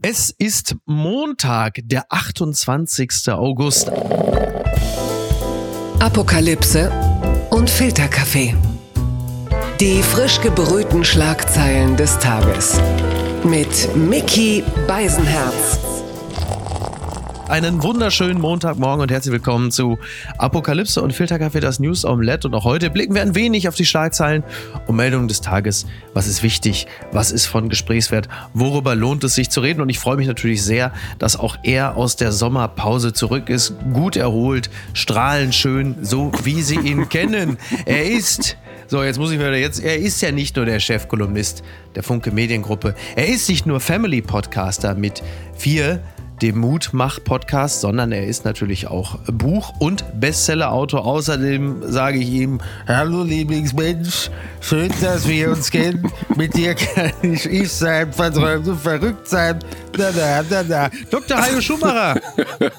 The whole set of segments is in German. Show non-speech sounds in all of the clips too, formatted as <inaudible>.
Es ist Montag, der 28. August. Apokalypse und Filterkaffee. Die frisch gebrühten Schlagzeilen des Tages. Mit Mickey Beisenherz. Einen wunderschönen Montagmorgen und herzlich willkommen zu Apokalypse und Filterkaffee, das News Omelette. Und auch heute blicken wir ein wenig auf die Schlagzeilen und Meldungen des Tages. Was ist wichtig? Was ist von Gesprächswert? Worüber lohnt es sich zu reden? Und ich freue mich natürlich sehr, dass auch er aus der Sommerpause zurück ist. Gut erholt, strahlend schön, so wie Sie ihn <laughs> kennen. Er ist so, jetzt muss ich wieder jetzt. Er ist ja nicht nur der Chefkolumnist der Funke Mediengruppe. Er ist nicht nur Family Podcaster mit vier dem Mutmach-Podcast, sondern er ist natürlich auch Buch- und Bestseller-Autor. Außerdem sage ich ihm: Hallo Lieblingsmensch, schön, dass wir uns kennen. Mit dir kann ich ich sein, verträumt und verrückt sein. Da, da, da, da. Dr. Heino Schumacher.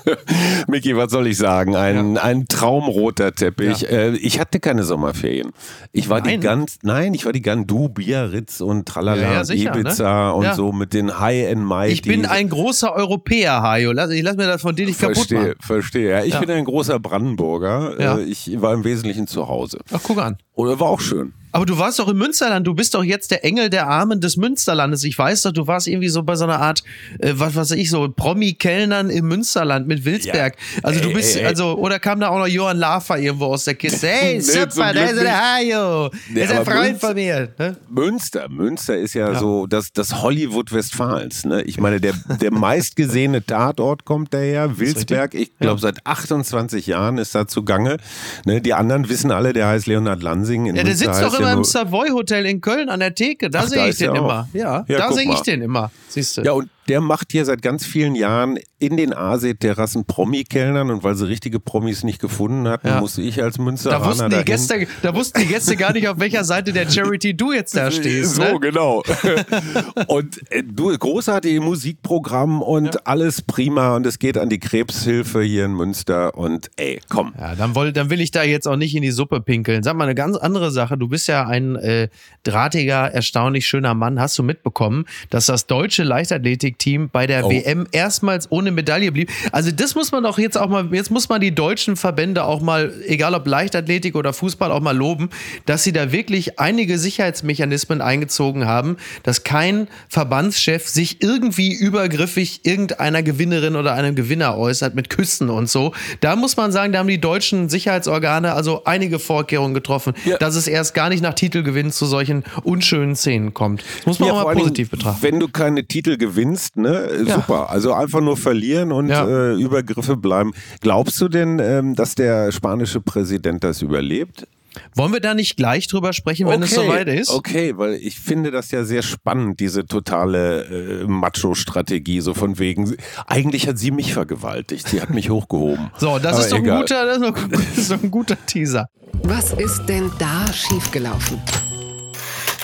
<laughs> Miki, was soll ich sagen? Ein, ja. ein traumroter Teppich. Ja. Äh, ich hatte keine Sommerferien. Ich war nein. die ganz, nein, ich war die ganz, du, Biarritz und Tralala, ja, sicher, ne? Ibiza ne? und so mit den High-End Mighty. Ich bin ein großer Europäer. Hajo. Lass, ich lass mir das von dir nicht verstehe, kaputt machen. Verstehe, ja. Ich ja. bin ein großer Brandenburger. Ja. Äh, ich war im Wesentlichen zu Hause. Ach, guck an. Oder war auch schön. Aber du warst doch im Münsterland, du bist doch jetzt der Engel der Armen des Münsterlandes. Ich weiß doch, du warst irgendwie so bei so einer Art, äh, was weiß ich, so Promi-Kellnern im Münsterland mit Wilsberg. Ja. Also du bist, ey, ey. also, oder kam da auch noch Johann Lafer irgendwo aus der Kiste? Hey, nee, super, da ist der Hajo. Nee, ist ein Freund Münster, von mir. Ne? Münster, Münster ist ja, ja, so das, das Hollywood Westfalens. Ne? Ich meine, der, der meistgesehene Tatort kommt daher, Wilsberg. Ich glaube, seit 28 Jahren ist da zugange. Ne? Die anderen wissen alle, der heißt Leonhard Lansing. In ja, der Münster sitzt doch immer im Savoy Hotel in Köln an der Theke. Da sehe ich den immer. Ja, ja da sehe ich den immer. Siehst du. Ja, und der macht hier seit ganz vielen Jahren in den Aasee-Terrassen Promi-Kellnern und weil sie richtige Promis nicht gefunden hatten, ja. musste ich als Münsteraner da wussten die Gäste, Da wussten die Gäste gar nicht, auf welcher Seite der Charity du jetzt da <laughs> stehst. So, ne? genau. <laughs> und äh, du, großartige Musikprogramm und ja. alles prima und es geht an die Krebshilfe hier in Münster und ey, komm. Ja, dann, woll, dann will ich da jetzt auch nicht in die Suppe pinkeln. Sag mal eine ganz andere Sache. Du bist ja ein äh, drahtiger, erstaunlich schöner Mann. Hast du mitbekommen, dass das deutsche Leichtathletik Team bei der oh. WM erstmals ohne Medaille blieb. Also das muss man doch jetzt auch mal, jetzt muss man die deutschen Verbände auch mal, egal ob Leichtathletik oder Fußball, auch mal loben, dass sie da wirklich einige Sicherheitsmechanismen eingezogen haben, dass kein Verbandschef sich irgendwie übergriffig irgendeiner Gewinnerin oder einem Gewinner äußert mit Küssen und so. Da muss man sagen, da haben die deutschen Sicherheitsorgane also einige Vorkehrungen getroffen, ja. dass es erst gar nicht nach Titelgewinn zu solchen unschönen Szenen kommt. Das muss man ja, auch mal positiv betrachten. Wenn du keine Titel gewinnst, hast, ne? Ja. Super. Also einfach nur verlieren und ja. äh, Übergriffe bleiben. Glaubst du denn, ähm, dass der spanische Präsident das überlebt? Wollen wir da nicht gleich drüber sprechen, wenn okay, es soweit ist? Okay, weil ich finde das ja sehr spannend, diese totale äh, Macho-Strategie, so von wegen, eigentlich hat sie mich vergewaltigt, sie hat mich hochgehoben. <laughs> So, das, ist doch, ein guter, <laughs> das ist doch ein guter Teaser. Was ist denn da schiefgelaufen?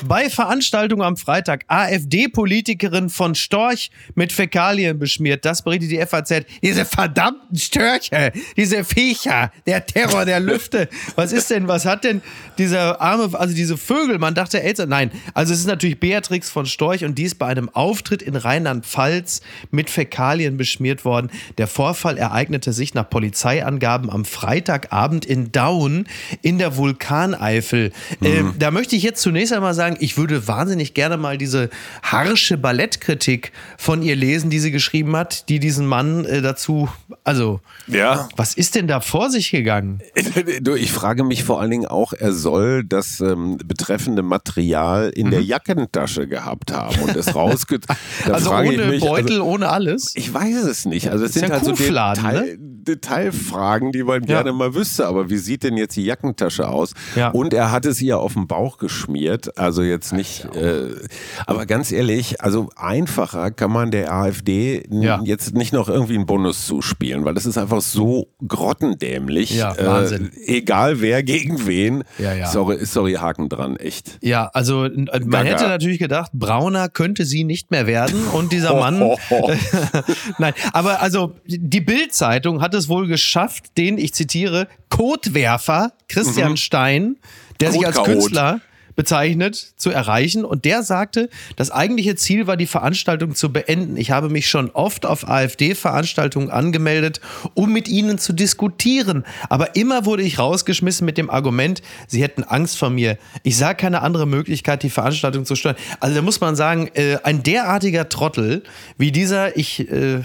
Bei Veranstaltung am Freitag AfD-Politikerin von Storch mit Fäkalien beschmiert. Das berichtet die FAZ. Diese verdammten Störche, diese Viecher, der Terror der Lüfte. Was ist denn, was hat denn dieser arme, also diese Vögel, man dachte Eltern, nein. Also es ist natürlich Beatrix von Storch und die ist bei einem Auftritt in Rheinland-Pfalz mit Fäkalien beschmiert worden. Der Vorfall ereignete sich nach Polizeiangaben am Freitagabend in Daun in der Vulkaneifel. Mhm. Äh, da möchte ich jetzt zunächst einmal sagen, sagen, ich würde wahnsinnig gerne mal diese harsche Ballettkritik von ihr lesen, die sie geschrieben hat, die diesen Mann äh, dazu, also, ja. was ist denn da vor sich gegangen? <laughs> Ich frage mich vor allen Dingen auch, er soll das ähm, betreffende Material in mhm. der Jackentasche gehabt haben und es rausge... <laughs> also ohne mich, Beutel, also, ohne alles? Ich weiß es nicht. Also es sind ja halt so Detail, ne? Detailfragen, die man ja. gerne mal wüsste. Aber wie sieht denn jetzt die Jackentasche aus? Ja. Und er hat es ihr auf den Bauch geschmiert. Also jetzt nicht. Äh, aber ganz ehrlich, also einfacher kann man der AfD ja. jetzt nicht noch irgendwie einen Bonus zuspielen, weil das ist einfach so grottendämlich. Ja, äh, Wahnsinn. Äh, egal wer gegen wen. Ja, ja. Sorry, sorry, Haken dran, echt. Ja, also man Gaga. hätte natürlich gedacht, brauner könnte sie nicht mehr werden und dieser <laughs> Mann. <laughs> <laughs> Nein, aber also die Bild-Zeitung hat es wohl geschafft, den, ich zitiere, Kotwerfer Christian mhm. Stein, der sich als Künstler bezeichnet, zu erreichen. Und der sagte, das eigentliche Ziel war, die Veranstaltung zu beenden. Ich habe mich schon oft auf AfD-Veranstaltungen angemeldet, um mit ihnen zu diskutieren. Aber immer wurde ich rausgeschmissen mit dem Argument, sie hätten Angst vor mir. Ich sah keine andere Möglichkeit, die Veranstaltung zu steuern. Also da muss man sagen, äh, ein derartiger Trottel wie dieser, ich äh,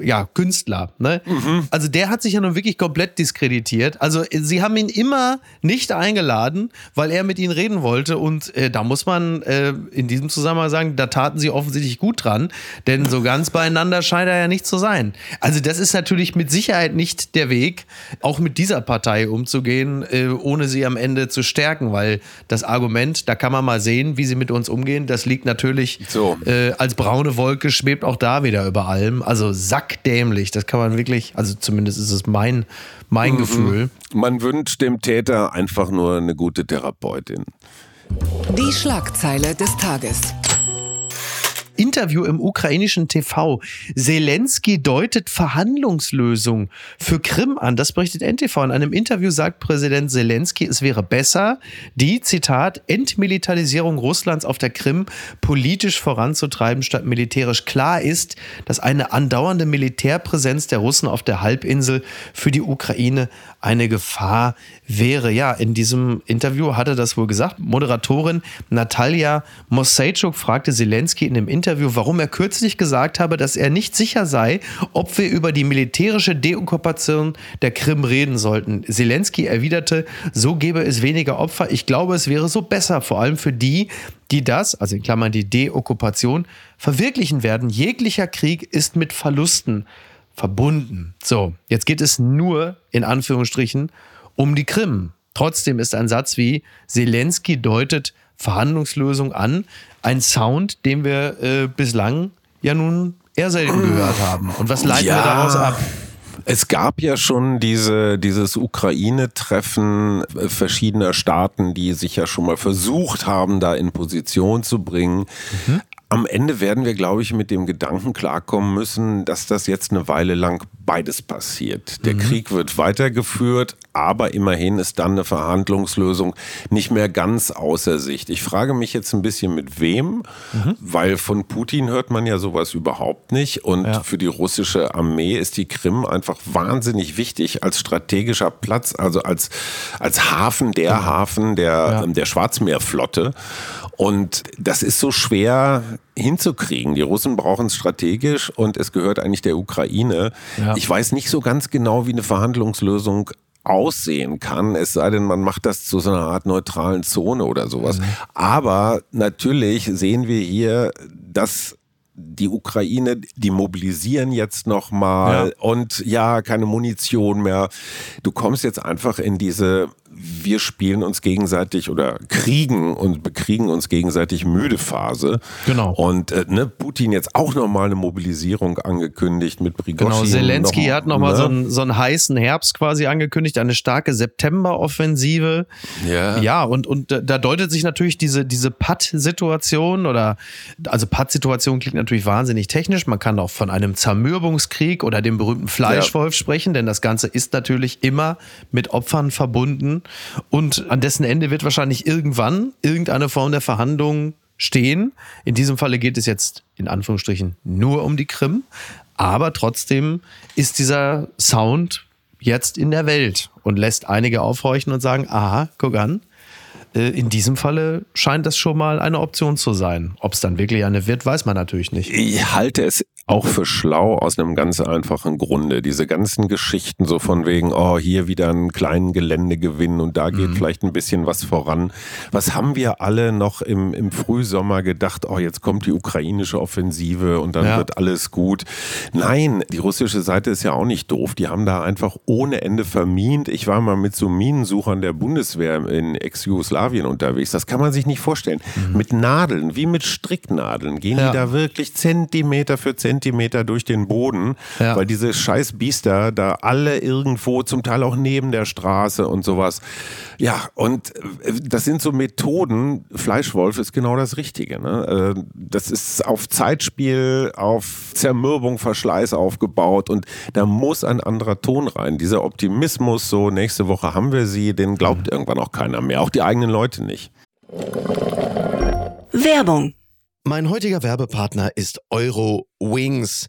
ja, Künstler. Ne? Mhm. Also der hat sich ja nun wirklich komplett diskreditiert. Also sie haben ihn immer nicht eingeladen, weil er mit ihnen reden wollte. Und äh, da muss man äh, in diesem Zusammenhang sagen, da taten sie offensichtlich gut dran, denn so ganz beieinander scheint er ja nicht zu sein. Also das ist natürlich mit Sicherheit nicht der Weg, auch mit dieser Partei umzugehen, äh, ohne sie am Ende zu stärken, weil das Argument, da kann man mal sehen, wie sie mit uns umgehen, das liegt natürlich so. Äh, als braune Wolke, schwebt auch da wieder über allem. Also sackdämlich. Das kann man wirklich, also zumindest ist es mein, mein mhm. Gefühl. Man wünscht dem Täter einfach nur eine gute Therapeutin. Die Schlagzeile des Tages. Interview im ukrainischen TV. Zelensky deutet Verhandlungslösung für Krim an. Das berichtet NTV. In einem Interview sagt Präsident Zelensky, es wäre besser, die, Zitat, Entmilitarisierung Russlands auf der Krim politisch voranzutreiben, statt militärisch. Klar ist, dass eine andauernde Militärpräsenz der Russen auf der Halbinsel für die Ukraine eine Gefahr wäre. Ja, in diesem Interview hat er das wohl gesagt. Moderatorin Natalia Mosejczuk fragte Zelensky in dem Interview, warum er kürzlich gesagt habe, dass er nicht sicher sei, ob wir über die militärische Deokkupation der Krim reden sollten. Zelensky erwiderte, so gäbe es weniger Opfer. Ich glaube, es wäre so besser, vor allem für die, die das, also in Klammern die Deokkupation, verwirklichen werden. Jeglicher Krieg ist mit Verlusten verbunden. So, jetzt geht es nur in Anführungsstrichen um die Krim. Trotzdem ist ein Satz wie Zelensky deutet Verhandlungslösung an, ein Sound, den wir äh, bislang ja nun eher selten gehört haben. Und was leiten ja. wir daraus ab? Es gab ja schon diese, dieses Ukraine-Treffen verschiedener Staaten, die sich ja schon mal versucht haben, da in Position zu bringen. Mhm. Am Ende werden wir, glaube ich, mit dem Gedanken klarkommen müssen, dass das jetzt eine Weile lang beides passiert. Der mhm. Krieg wird weitergeführt, aber immerhin ist dann eine Verhandlungslösung nicht mehr ganz außer Sicht. Ich frage mich jetzt ein bisschen mit wem, mhm. weil von Putin hört man ja sowas überhaupt nicht und ja. für die russische Armee ist die Krim einfach wahnsinnig wichtig als strategischer Platz, also als, als Hafen, der mhm. Hafen der, ja. der Schwarzmeerflotte. Und das ist so schwer hinzukriegen. Die Russen brauchen es strategisch und es gehört eigentlich der Ukraine. Ja. Ich weiß nicht so ganz genau, wie eine Verhandlungslösung aussehen kann, es sei denn, man macht das zu so einer Art neutralen Zone oder sowas. Mhm. Aber natürlich sehen wir hier, dass die Ukraine, die mobilisieren jetzt nochmal ja. und ja, keine Munition mehr. Du kommst jetzt einfach in diese wir spielen uns gegenseitig oder kriegen und bekriegen uns gegenseitig müde Phase. Genau. Und äh, ne, Putin jetzt auch nochmal eine Mobilisierung angekündigt mit Prigozhin. Genau, Zelensky noch, hat nochmal ne? so, einen, so einen heißen Herbst quasi angekündigt, eine starke September-Offensive. Ja. Ja, und, und da deutet sich natürlich diese, diese Patt-Situation oder, also Patt-Situation klingt natürlich wahnsinnig technisch. Man kann auch von einem Zermürbungskrieg oder dem berühmten Fleischwolf ja. sprechen, denn das Ganze ist natürlich immer mit Opfern verbunden. Und an dessen Ende wird wahrscheinlich irgendwann irgendeine Form der Verhandlung stehen. In diesem Falle geht es jetzt in Anführungsstrichen nur um die Krim. Aber trotzdem ist dieser Sound jetzt in der Welt und lässt einige aufhorchen und sagen, aha, guck an, äh, in diesem Falle scheint das schon mal eine Option zu sein. Ob es dann wirklich eine wird, weiß man natürlich nicht. Ich halte es auch für schlau aus einem ganz einfachen Grunde. Diese ganzen Geschichten so von wegen, oh, hier wieder einen kleinen Geländegewinn und da geht mhm. vielleicht ein bisschen was voran. Was haben wir alle noch im, im Frühsommer gedacht, oh, jetzt kommt die ukrainische Offensive und dann ja. wird alles gut. Nein, die russische Seite ist ja auch nicht doof. Die haben da einfach ohne Ende vermint. Ich war mal mit so Minensuchern der Bundeswehr in Ex-Jugoslawien unterwegs. Das kann man sich nicht vorstellen. Mhm. Mit Nadeln, wie mit Stricknadeln, gehen ja. die da wirklich Zentimeter für Zentimeter Zentimeter durch den Boden, ja. weil diese scheiß Biester da alle irgendwo, zum Teil auch neben der Straße und sowas. Ja, und äh, das sind so Methoden. Fleischwolf ist genau das Richtige. Ne? Äh, das ist auf Zeitspiel, auf Zermürbung, Verschleiß aufgebaut und da muss ein anderer Ton rein. Dieser Optimismus, so nächste Woche haben wir sie, den glaubt irgendwann auch keiner mehr, auch die eigenen Leute nicht. Werbung. Mein heutiger Werbepartner ist Euro Wings.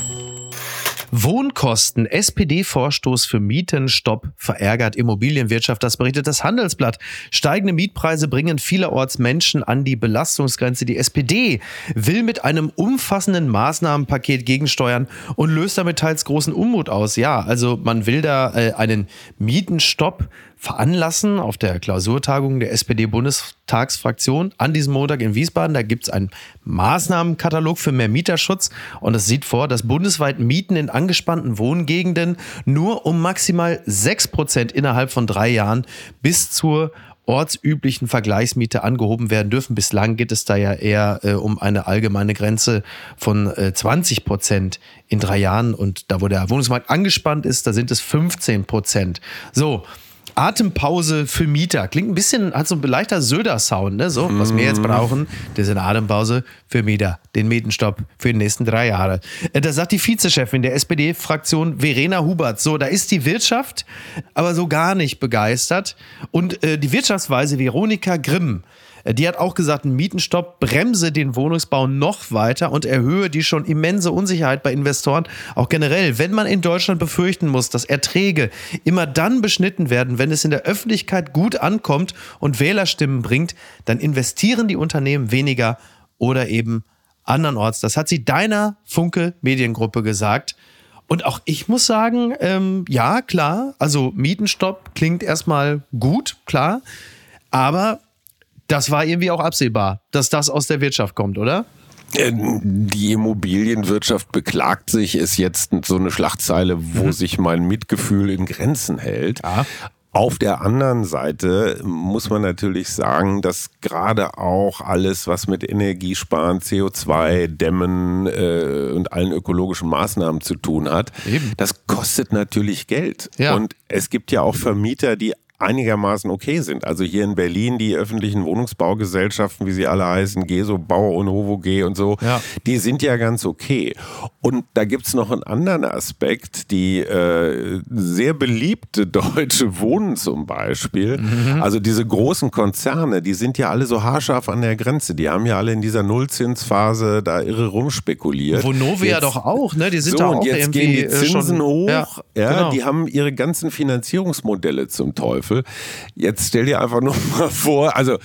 Wohnkosten, SPD-Vorstoß für Mietenstopp verärgert Immobilienwirtschaft. Das berichtet das Handelsblatt. Steigende Mietpreise bringen vielerorts Menschen an die Belastungsgrenze. Die SPD will mit einem umfassenden Maßnahmenpaket gegensteuern und löst damit teils großen Unmut aus. Ja, also man will da äh, einen Mietenstopp veranlassen auf der Klausurtagung der SPD-Bundestagsfraktion an diesem Montag in Wiesbaden. Da gibt es einen Maßnahmenkatalog für mehr Mieterschutz und es sieht vor, dass bundesweit Mieten in angespannten Wohngegenden nur um maximal 6 Prozent innerhalb von drei Jahren bis zur ortsüblichen Vergleichsmiete angehoben werden dürfen. Bislang geht es da ja eher äh, um eine allgemeine Grenze von äh, 20 Prozent in drei Jahren. Und da, wo der Wohnungsmarkt angespannt ist, da sind es 15 Prozent. So, Atempause für Mieter. Klingt ein bisschen, hat so ein leichter Söder-Sound, ne? So, was wir jetzt mhm. brauchen, das ist eine Atempause für Mieter. Den Mietenstopp für die nächsten drei Jahre. Äh, da sagt die Vizechefin der SPD-Fraktion Verena Hubert. So, da ist die Wirtschaft aber so gar nicht begeistert. Und äh, die Wirtschaftsweise Veronika Grimm die hat auch gesagt, ein Mietenstopp bremse den Wohnungsbau noch weiter und erhöhe die schon immense Unsicherheit bei Investoren. Auch generell, wenn man in Deutschland befürchten muss, dass Erträge immer dann beschnitten werden, wenn es in der Öffentlichkeit gut ankommt und Wählerstimmen bringt, dann investieren die Unternehmen weniger oder eben andernorts. Das hat sie deiner Funke Mediengruppe gesagt. Und auch ich muss sagen, ähm, ja, klar, also Mietenstopp klingt erstmal gut, klar. Aber das war irgendwie auch absehbar, dass das aus der Wirtschaft kommt, oder? Äh, die Immobilienwirtschaft beklagt sich, ist jetzt so eine Schlagzeile, wo mhm. sich mein Mitgefühl in Grenzen hält. Ja. Auf der anderen Seite muss man natürlich sagen, dass gerade auch alles, was mit Energiesparen, CO2, Dämmen äh, und allen ökologischen Maßnahmen zu tun hat, Eben. das kostet natürlich Geld. Ja. Und es gibt ja auch Vermieter, die einigermaßen okay sind. Also hier in Berlin die öffentlichen Wohnungsbaugesellschaften, wie sie alle heißen, GESO, Bauer und Hovo G und so, ja. die sind ja ganz okay. Und da gibt es noch einen anderen Aspekt, die äh, sehr beliebte <laughs> Deutsche Wohnen zum Beispiel, mhm. also diese großen Konzerne, die sind ja alle so haarscharf an der Grenze. Die haben ja alle in dieser Nullzinsphase da irre rumspekuliert. Vonovia jetzt, doch auch, ne? Die sind so, da auch und jetzt gehen die äh, Zinsen schon, hoch. Ja, ja genau. die haben ihre ganzen Finanzierungsmodelle zum Teufel Teufel. Jetzt stell dir einfach <laughs> nur mal vor, also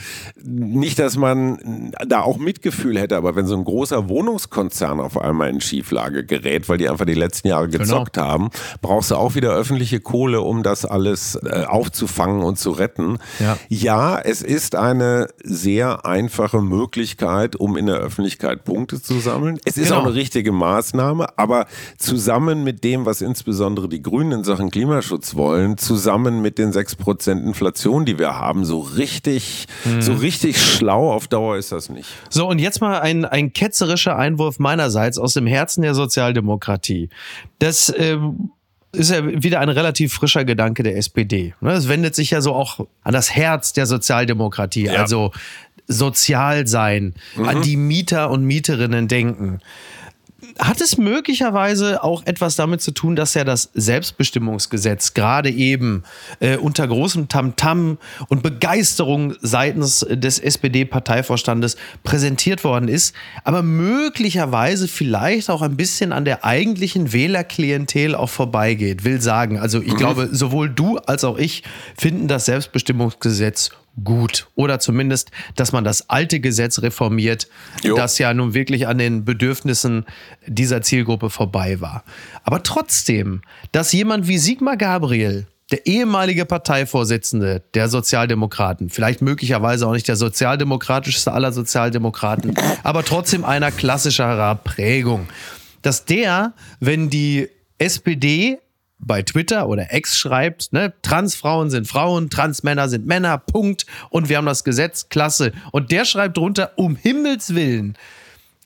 nicht, dass man da auch Mitgefühl hätte, aber wenn so ein großer Wohnungskonzern auf einmal in Schieflage gerät, weil die einfach die letzten Jahre genau. gezockt genau. haben, brauchst du auch wieder öffentliche Kohle, um das alles äh, aufzufangen und zu retten. Ja. ja, es ist eine sehr einfache Möglichkeit, um in der Öffentlichkeit Punkte zu sammeln. Es ist genau. auch eine richtige Maßnahme, aber zusammen mit dem, was insbesondere die Grünen in Sachen Klimaschutz wollen, zusammen mit den 6% Inflation, die wir haben, so richtig, mhm. so richtig schlau auf Dauer ist das nicht. So, und jetzt mal ein, ein ketzerischer Einwurf meinerseits aus dem Herzen der Sozialdemokratie. Das ähm, ist ja wieder ein relativ frischer Gedanke der SPD. Ne, es wendet sich ja so auch an das Herz der Sozialdemokratie, ja. also sozial sein, mhm. an die Mieter und Mieterinnen denken. Hat es möglicherweise auch etwas damit zu tun, dass ja das Selbstbestimmungsgesetz gerade eben äh, unter großem Tamtam -Tam und Begeisterung seitens des SPD-Parteivorstandes präsentiert worden ist, aber möglicherweise vielleicht auch ein bisschen an der eigentlichen Wählerklientel auch vorbeigeht, will sagen. Also ich mhm. glaube, sowohl du als auch ich finden das Selbstbestimmungsgesetz gut. Oder zumindest, dass man das alte Gesetz reformiert, jo. das ja nun wirklich an den Bedürfnissen dieser Zielgruppe vorbei war. Aber trotzdem, dass jemand wie Sigmar Gabriel, der ehemalige Parteivorsitzende der Sozialdemokraten, vielleicht möglicherweise auch nicht der sozialdemokratischste aller Sozialdemokraten, aber trotzdem einer klassischerer Prägung, dass der, wenn die SPD bei Twitter oder X schreibt, ne, Transfrauen sind Frauen, Transmänner sind Männer, Punkt. Und wir haben das Gesetz, klasse. Und der schreibt drunter, um Himmels Willen.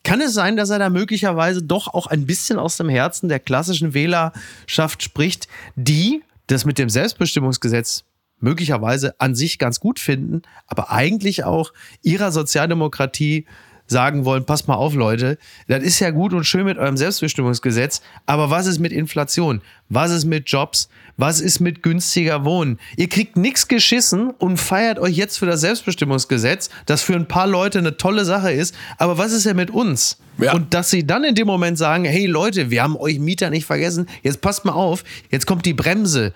Kann es sein, dass er da möglicherweise doch auch ein bisschen aus dem Herzen der klassischen Wählerschaft spricht, die das mit dem Selbstbestimmungsgesetz möglicherweise an sich ganz gut finden, aber eigentlich auch ihrer Sozialdemokratie sagen wollen, passt mal auf, Leute, das ist ja gut und schön mit eurem Selbstbestimmungsgesetz, aber was ist mit Inflation? Was ist mit Jobs? Was ist mit günstiger Wohnen? Ihr kriegt nichts geschissen und feiert euch jetzt für das Selbstbestimmungsgesetz, das für ein paar Leute eine tolle Sache ist, aber was ist denn mit uns? Ja. Und dass sie dann in dem Moment sagen, hey Leute, wir haben euch Mieter nicht vergessen, jetzt passt mal auf, jetzt kommt die Bremse.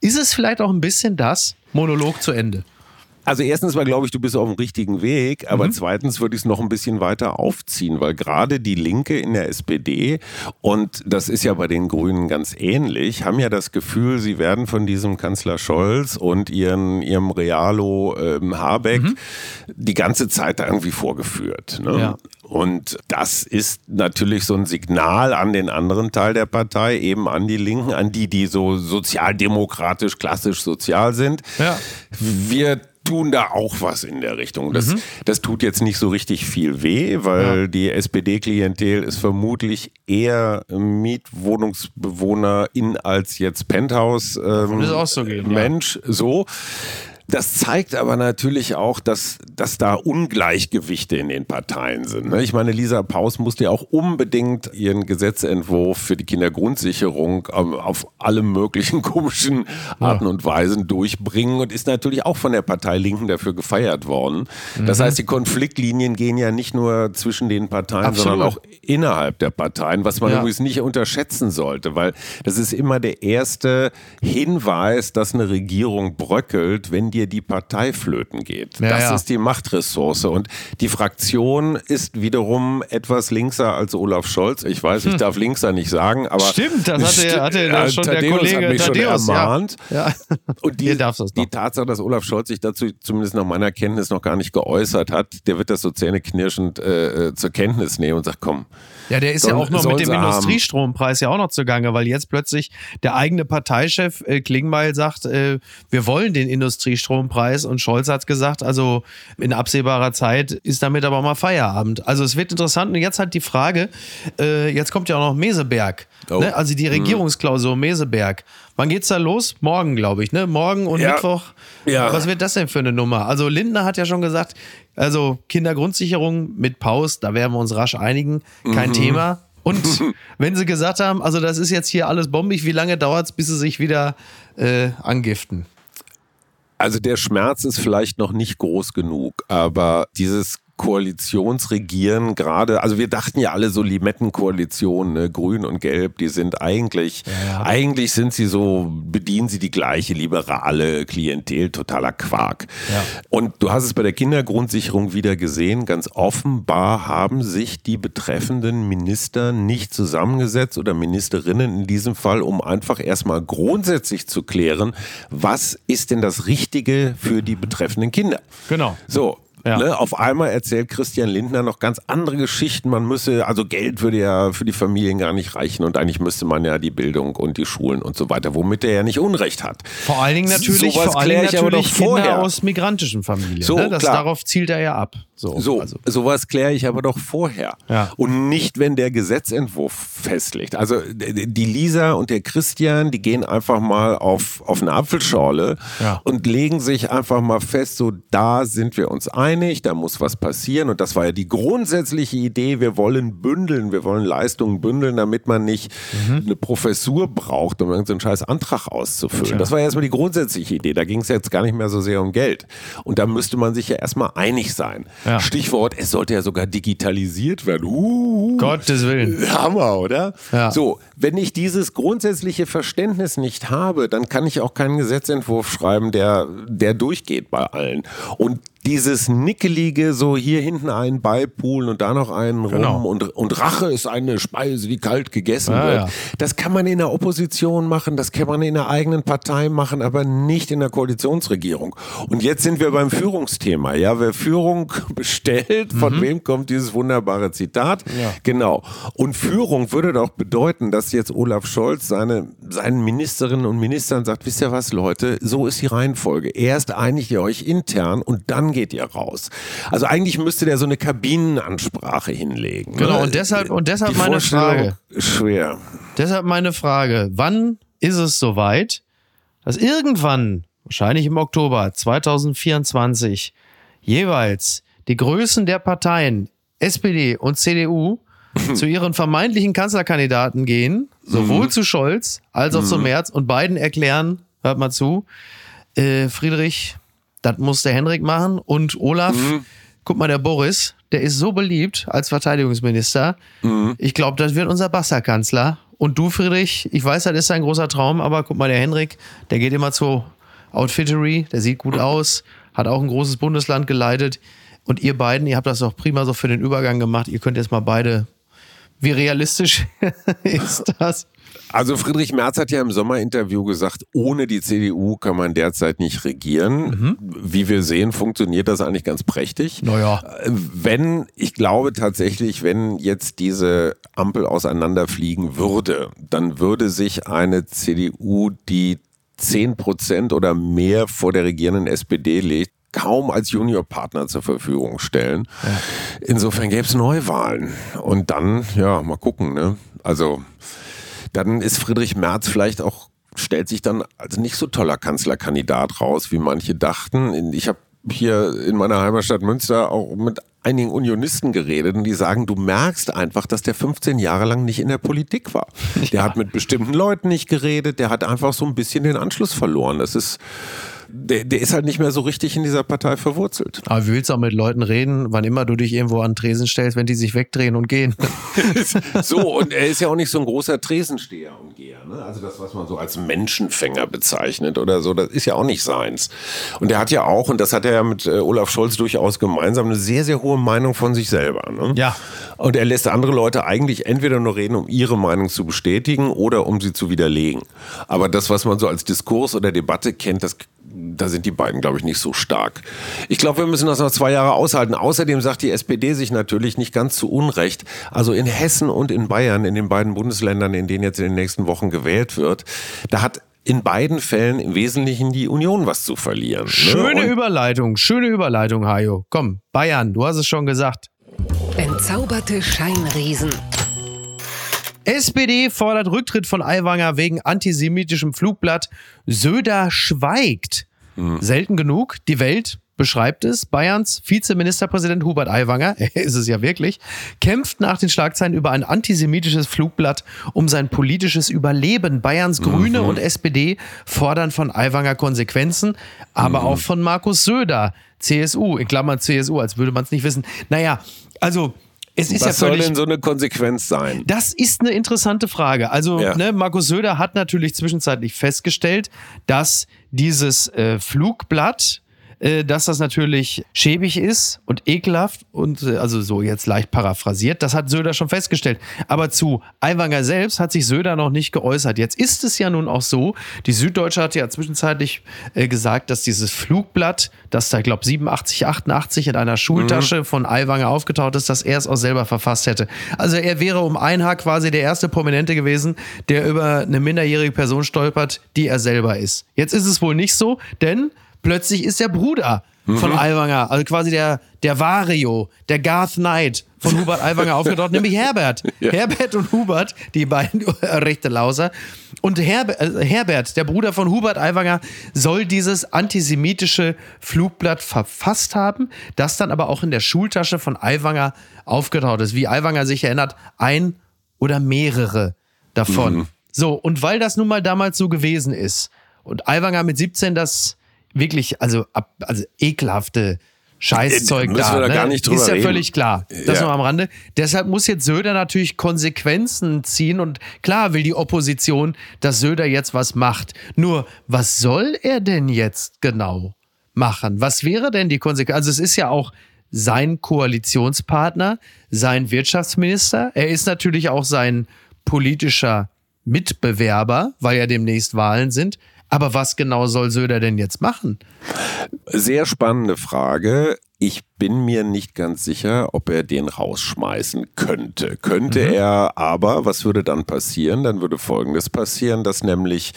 Ist es vielleicht auch ein bisschen das? Monolog zu Ende. Also erstens mal glaube ich, du bist auf dem richtigen Weg, aber mhm. zweitens würde ich es noch ein bisschen weiter aufziehen, weil gerade die Linke in der SPD und das ist ja bei den Grünen ganz ähnlich, haben ja das Gefühl, sie werden von diesem Kanzler Scholz und ihren, ihrem Realo ähm, Habeck mhm. die ganze Zeit irgendwie vorgeführt. Ne? Ja. Und das ist natürlich so ein Signal an den anderen Teil der Partei, eben an die Linken, an die, die so sozialdemokratisch, klassisch sozial sind. Ja. Wir tun da auch was in der Richtung. Das, mhm. das tut jetzt nicht so richtig viel weh, weil ja. die SPD-Klientel ist vermutlich eher Mietwohnungsbewohnerin als jetzt Penthouse ähm, so gehen, Mensch. Ja. So. Das zeigt aber natürlich auch, dass, dass da Ungleichgewichte in den Parteien sind. Ne? Ich meine, Lisa Paus musste ja auch unbedingt ihren Gesetzentwurf für die Kindergrundsicherung ähm, auf alle möglichen <laughs> komischen Arten und Weisen durchbringen und ist natürlich auch von der Partei Linken dafür gefeiert worden. Das mhm. heißt, die Konfliktlinien gehen ja nicht nur zwischen den Parteien, Absolut. sondern auch innerhalb der Parteien, was man ja. übrigens nicht unterschätzen sollte, weil das ist immer der erste Hinweis, dass eine Regierung bröckelt, wenn dir die Partei flöten geht. Ja, das ja. ist die Machtressource. Und die Fraktion ist wiederum etwas linkser als Olaf Scholz. Ich weiß, ich hm. darf linkser nicht sagen, aber. Stimmt, das hatte, hatte äh, schon Thaddeus der Kollege hat mich schon ermahnt. Ja. Und die, <laughs> die Tatsache, dass Olaf Scholz sich dazu zumindest nach meiner Kenntnis noch gar nicht geäußert hat, der wird das so zähneknirschend äh, äh zur Kenntnis nehmen und sagt, komm. Ja, der ist soll, ja auch noch mit dem Industriestrompreis ja auch noch zugange, weil jetzt plötzlich der eigene Parteichef äh, Klingbeil sagt, äh, wir wollen den Industriestrompreis Strompreis und Scholz hat gesagt, also in absehbarer Zeit ist damit aber mal Feierabend. Also es wird interessant und jetzt halt die Frage, äh, jetzt kommt ja auch noch Meseberg, oh. ne? also die mhm. Regierungsklausur Meseberg. Wann geht's da los? Morgen, glaube ich, ne? Morgen und ja. Mittwoch. Ja. Was wird das denn für eine Nummer? Also Lindner hat ja schon gesagt, also Kindergrundsicherung mit Paus, da werden wir uns rasch einigen, kein mhm. Thema. <laughs> Und wenn sie gesagt haben, also das ist jetzt hier alles bombig, wie lange dauert es, bis sie sich wieder äh, angiften? Also der Schmerz ist vielleicht noch nicht groß genug, aber dieses Koalitionsregieren gerade, also wir dachten ja alle so Limettenkoalition, ne, Grün und Gelb, die sind eigentlich, ja, eigentlich sind sie so, bedienen sie die gleiche liberale Klientel, totaler Quark. Ja. Und du hast es bei der Kindergrundsicherung wieder gesehen, ganz offenbar haben sich die betreffenden Minister nicht zusammengesetzt oder Ministerinnen in diesem Fall, um einfach erstmal grundsätzlich zu klären, was ist denn das Richtige für die betreffenden Kinder. Genau. So, ja. Ne, auf einmal erzählt Christian Lindner noch ganz andere Geschichten. Man müsse, also Geld würde ja für die Familien gar nicht reichen und eigentlich müsste man ja die Bildung und die Schulen und so weiter, womit er ja nicht Unrecht hat. Vor allen Dingen natürlich, so vor allen Dingen natürlich Kinder aus migrantischen Familien. So, ne? das, darauf zielt er ja ab. So, so also. sowas kläre ich aber doch vorher. Ja. Und nicht, wenn der Gesetzentwurf festlegt. Also die Lisa und der Christian, die gehen einfach mal auf, auf eine Apfelschorle ja. und legen sich einfach mal fest, so da sind wir uns einig, da muss was passieren. Und das war ja die grundsätzliche Idee, wir wollen bündeln, wir wollen Leistungen bündeln, damit man nicht mhm. eine Professur braucht, um irgendeinen scheiß Antrag auszufüllen. Ja. Das war ja erstmal die grundsätzliche Idee. Da ging es jetzt gar nicht mehr so sehr um Geld. Und da müsste man sich ja erstmal einig sein. Ja. Stichwort, es sollte ja sogar digitalisiert werden. Uh, Gottes Willen. Hammer, oder? Ja. So, wenn ich dieses grundsätzliche Verständnis nicht habe, dann kann ich auch keinen Gesetzentwurf schreiben, der, der durchgeht bei allen. Und dieses nickelige, so hier hinten einen beipulen und da noch einen genau. rum und, und Rache ist eine Speise, die kalt gegessen ja, wird. Ja. Das kann man in der Opposition machen, das kann man in der eigenen Partei machen, aber nicht in der Koalitionsregierung. Und jetzt sind wir beim Führungsthema. Ja, wer Führung <laughs> bestellt, von mhm. wem kommt dieses wunderbare Zitat? Ja. Genau. Und Führung würde doch bedeuten, dass jetzt Olaf Scholz seine, seinen Ministerinnen und Ministern sagt, wisst ihr was, Leute, so ist die Reihenfolge. Erst einigt ihr euch intern und dann geht ihr raus. Also eigentlich müsste der so eine Kabinenansprache hinlegen. Ne? Genau, und deshalb, und deshalb Die meine Frage. Schwer. Deshalb meine Frage. Wann ist es soweit, dass irgendwann, wahrscheinlich im Oktober 2024, jeweils die Größen der Parteien SPD und CDU <laughs> zu ihren vermeintlichen Kanzlerkandidaten gehen, sowohl mhm. zu Scholz als auch mhm. zu Merz und beiden erklären, hört mal zu, äh, Friedrich, das muss der Henrik machen. Und Olaf, mhm. guck mal, der Boris, der ist so beliebt als Verteidigungsminister. Mhm. Ich glaube, das wird unser Bastardkanzler. Und du, Friedrich, ich weiß, das ist ein großer Traum, aber guck mal, der Henrik, der geht immer zu Outfittery, der sieht gut aus, hat auch ein großes Bundesland geleitet. Und ihr beiden, ihr habt das auch prima so für den Übergang gemacht. Ihr könnt jetzt mal beide. Wie realistisch <laughs> ist das? Also Friedrich Merz hat ja im Sommerinterview gesagt, ohne die CDU kann man derzeit nicht regieren. Mhm. Wie wir sehen, funktioniert das eigentlich ganz prächtig. Naja. Wenn, ich glaube tatsächlich, wenn jetzt diese Ampel auseinanderfliegen würde, dann würde sich eine CDU, die 10 Prozent oder mehr vor der regierenden SPD legt, kaum als Juniorpartner zur Verfügung stellen. Insofern gäbe es Neuwahlen. Und dann, ja, mal gucken. Ne? Also dann ist Friedrich Merz vielleicht auch, stellt sich dann als nicht so toller Kanzlerkandidat raus, wie manche dachten. Ich habe hier in meiner Heimatstadt Münster auch mit einigen Unionisten geredet und die sagen, du merkst einfach, dass der 15 Jahre lang nicht in der Politik war. <laughs> Der ja. hat mit bestimmten Leuten nicht geredet, der hat einfach so ein bisschen den Anschluss verloren. Das ist der, der ist halt nicht mehr so richtig in dieser Partei verwurzelt. Aber du willst auch mit Leuten reden, wann immer du dich irgendwo an Tresen stellst, wenn die sich wegdrehen und gehen. <laughs> so, und er ist ja auch nicht so ein großer Tresensteher und Geher. Ne? Also das, was man so als Menschenfänger bezeichnet oder so, das ist ja auch nicht seins. Und er hat ja auch, und das hat er ja mit äh, Olaf Scholz durchaus gemeinsam, eine sehr, sehr hohe Meinung von sich selber. Ne? Ja. Und er lässt andere Leute eigentlich entweder nur reden, um ihre Meinung zu bestätigen oder um sie zu widerlegen. Aber das, was man so als Diskurs oder Debatte kennt, das da sind die beiden, glaube ich, nicht so stark. Ich glaube, wir müssen das noch zwei Jahre aushalten. Außerdem sagt die SPD sich natürlich nicht ganz zu Unrecht. Also in Hessen und in Bayern, in den beiden Bundesländern, in denen jetzt in den nächsten Wochen gewählt wird, da hat in beiden Fällen im Wesentlichen die Union was zu verlieren. Ne? Schöne ne? Überleitung, schöne Überleitung, Hajo. Komm, Bayern, du hast es schon gesagt. Entzauberte Scheinriesen. SPD fordert Rücktritt von Aiwanger wegen antisemitischem Flugblatt. Söder schweigt. Mhm. Selten genug. Die Welt beschreibt es, Bayerns Vizeministerpräsident Hubert Aiwanger, <laughs> er ist es ja wirklich, kämpft nach den Schlagzeilen über ein antisemitisches Flugblatt um sein politisches Überleben. Bayerns Grüne mhm. und SPD fordern von Aiwanger Konsequenzen, aber mhm. auch von Markus Söder, CSU, in Klammern CSU, als würde man es nicht wissen. Naja, also es ist Was ja völlig, soll denn so eine Konsequenz sein? Das ist eine interessante Frage. Also, ja. ne, Markus Söder hat natürlich zwischenzeitlich festgestellt, dass dieses äh, Flugblatt dass das natürlich schäbig ist und ekelhaft und äh, also so jetzt leicht paraphrasiert. Das hat Söder schon festgestellt. Aber zu Aiwanger selbst hat sich Söder noch nicht geäußert. Jetzt ist es ja nun auch so, die Süddeutsche hat ja zwischenzeitlich äh, gesagt, dass dieses Flugblatt, das da, glaube 87, 88 in einer Schultasche mhm. von Aiwanger aufgetaucht ist, dass er es auch selber verfasst hätte. Also er wäre um ein Haar quasi der erste Prominente gewesen, der über eine minderjährige Person stolpert, die er selber ist. Jetzt ist es wohl nicht so, denn plötzlich ist der Bruder von mhm. Aiwanger, also quasi der, der Vario, der Garth Knight von <laughs> Hubert Aiwanger aufgetaucht, nämlich Herbert. <laughs> Ja. Herbert und Hubert, die beiden <laughs> rechte Lauser. Und Herber, äh, Herbert, der Bruder von Hubert Aiwanger, soll dieses antisemitische Flugblatt verfasst haben, das dann aber auch in der Schultasche von Aiwanger aufgetaucht ist. Wie Aiwanger sich erinnert, ein oder mehrere davon. Mhm. So, und weil das nun mal damals so gewesen ist und Aiwanger mit 17 das wirklich, also, also ekelhafte Scheißzeug da. Wir da ne? gar nicht drüber Ist ja reden. völlig klar. Das ja. nur am Rande. Deshalb muss jetzt Söder natürlich Konsequenzen ziehen und klar will die Opposition, dass Söder jetzt was macht. Nur, was soll er denn jetzt genau machen? Was wäre denn die Konsequenz? Also es ist ja auch sein Koalitionspartner, sein Wirtschaftsminister. Er ist natürlich auch sein politischer Mitbewerber, weil ja demnächst Wahlen sind. Aber was genau soll Söder denn jetzt machen? Sehr spannende Frage. Ich bin mir nicht ganz sicher, ob er den rausschmeißen könnte. Könnte mhm. er aber, was würde dann passieren? Dann würde Folgendes passieren, dass nämlich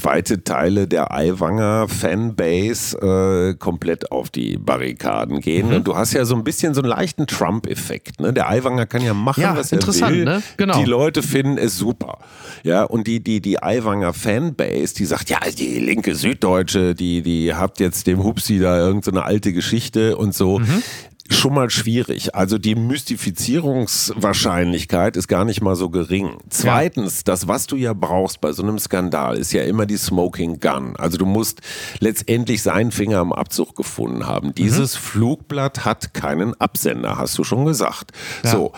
weite Teile der Aiwanger Fanbase äh, komplett auf die Barrikaden gehen. Mhm. Und du hast ja so ein bisschen so einen leichten Trump-Effekt. Ne? Der Aiwanger kann ja machen, ja, was er will. Ne? Genau. Die Leute finden es super. Ja, und die, die, die Aiwanger Fanbase, die sagt, ja, die linke Süddeutsche, die, die habt jetzt dem Hupsi da irgendeine so alte Geschichte und so. Mhm schon mal schwierig. Also die Mystifizierungswahrscheinlichkeit ist gar nicht mal so gering. Zweitens, das, was du ja brauchst bei so einem Skandal, ist ja immer die Smoking Gun. Also du musst letztendlich seinen Finger am Abzug gefunden haben. Dieses mhm. Flugblatt hat keinen Absender, hast du schon gesagt. Ja. So.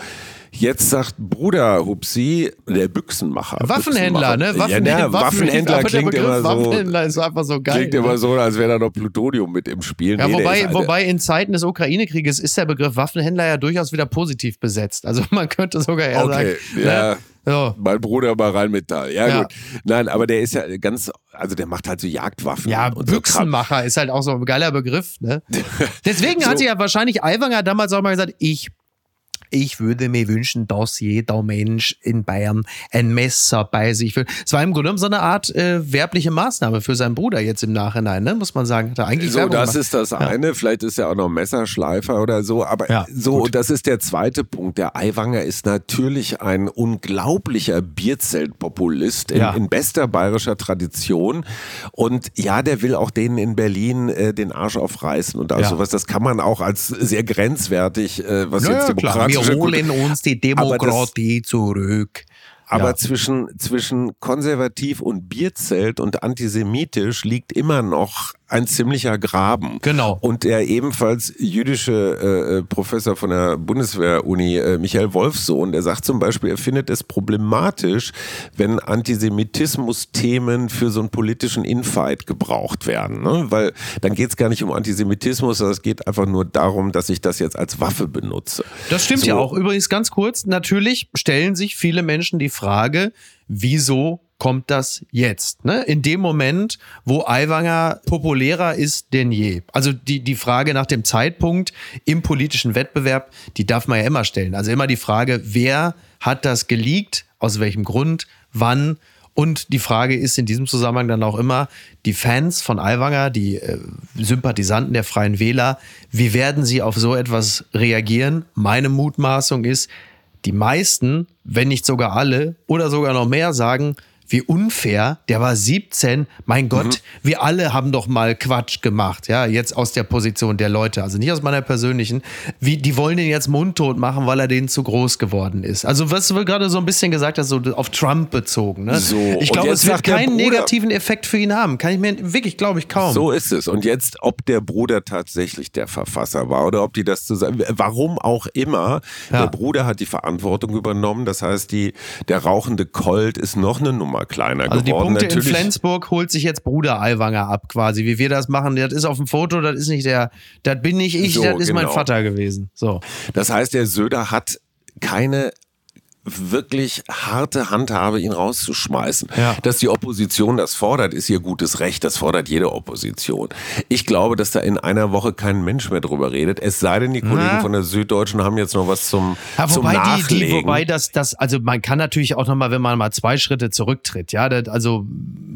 Jetzt sagt Bruder Hupsi, der Büchsenmacher. Waffenhändler, Büchsenmacher. ne? Waffenhändler, ja, ne, Waffenhändler klingt immer so. Waffenhändler ist einfach so geil. Klingt immer ne? so, als wäre da noch Plutonium mit im Spiel. Ja, nee, wobei, wobei in Zeiten des Ukraine-Krieges ist der Begriff Waffenhändler ja durchaus wieder positiv besetzt. Also <laughs> man könnte sogar eher okay, sagen. Ja. Ne? So. Mein Bruder mal rein mit da. Ja, ja, gut. Nein, aber der ist ja ganz, also der macht halt so Jagdwaffen. Ja, Büchsenmacher so ist halt auch so ein geiler Begriff. Ne? <laughs> Deswegen so. hat sich ja wahrscheinlich Aiwanger damals auch mal gesagt, ich ich würde mir wünschen, dass jeder Mensch in Bayern ein Messer bei sich führt. Es war im Grunde genommen so eine Art äh, werbliche Maßnahme für seinen Bruder jetzt im Nachhinein, ne? muss man sagen. Hat er eigentlich so, das gemacht. ist das ja. eine. Vielleicht ist er auch noch Messerschleifer oder so. Aber ja, so, gut. das ist der zweite Punkt. Der Aiwanger ist natürlich ein unglaublicher Bierzeltpopulist in, ja. in bester bayerischer Tradition. Und ja, der will auch denen in Berlin äh, den Arsch aufreißen und all sowas. Das kann man auch als sehr grenzwertig, äh, was jetzt demokratisch wir holen uns die Demokratie das, zurück. Aber ja. zwischen, zwischen konservativ und Bierzelt und antisemitisch liegt immer noch ein ziemlicher Graben. Genau. Und der ebenfalls jüdische äh, äh, Professor von der Bundeswehr-Uni, äh, Michael Wolfsohn, der sagt zum Beispiel, er findet es problematisch, wenn Antisemitismus-Themen für so einen politischen Infight gebraucht werden. Ne? Weil dann geht es gar nicht um Antisemitismus, sondern es geht einfach nur darum, dass ich das jetzt als Waffe benutze. Das stimmt so. ja auch. Übrigens ganz kurz, natürlich stellen sich viele Menschen die Frage, wieso kommt das jetzt. Ne? In dem Moment, wo Aiwanger populärer ist denn je. Also die, die Frage nach dem Zeitpunkt im politischen Wettbewerb, die darf man ja immer stellen. Also immer die Frage, wer hat das geleakt, aus welchem Grund, wann. Und die Frage ist in diesem Zusammenhang dann auch immer, die Fans von Aiwanger, die äh, Sympathisanten der Freien Wähler, wie werden sie auf so etwas reagieren? Meine Mutmaßung ist, die meisten, wenn nicht sogar alle oder sogar noch mehr sagen, wie unfair, der war 17, mein Gott, mhm. wir alle haben doch mal Quatsch gemacht, ja, jetzt aus der Position der Leute, also nicht aus meiner persönlichen, wie, die wollen den jetzt mundtot machen, weil er denen zu groß geworden ist. Also was du gerade so ein bisschen gesagt hast, so auf Trump bezogen, ne? So, ich glaube, es wird keinen negativen Effekt für ihn haben, kann ich mir wirklich, glaube ich, kaum. So ist es. Und jetzt, ob der Bruder tatsächlich der Verfasser war oder ob die das zusammen, warum auch immer, ja. der Bruder hat die Verantwortung übernommen, das heißt, die, der rauchende Colt ist noch eine Nummer kleiner also geworden. Also die Punkte Natürlich. in Flensburg holt sich jetzt Bruder Aiwanger ab quasi, wie wir das machen. Das ist auf dem Foto, das ist nicht der, das bin nicht ich, so, das ist genau. mein Vater gewesen. So. Das heißt, der Söder hat keine wirklich harte Handhabe, ihn rauszuschmeißen. Ja. Dass die Opposition das fordert, ist ihr gutes Recht. Das fordert jede Opposition. Ich glaube, dass da in einer Woche kein Mensch mehr drüber redet. Es sei denn, die Kollegen Na. von der Süddeutschen haben jetzt noch was zum, ja, wobei zum Nachlegen. Die, die, wobei das, das, also man kann natürlich auch noch mal, wenn man mal zwei Schritte zurücktritt, ja, das, also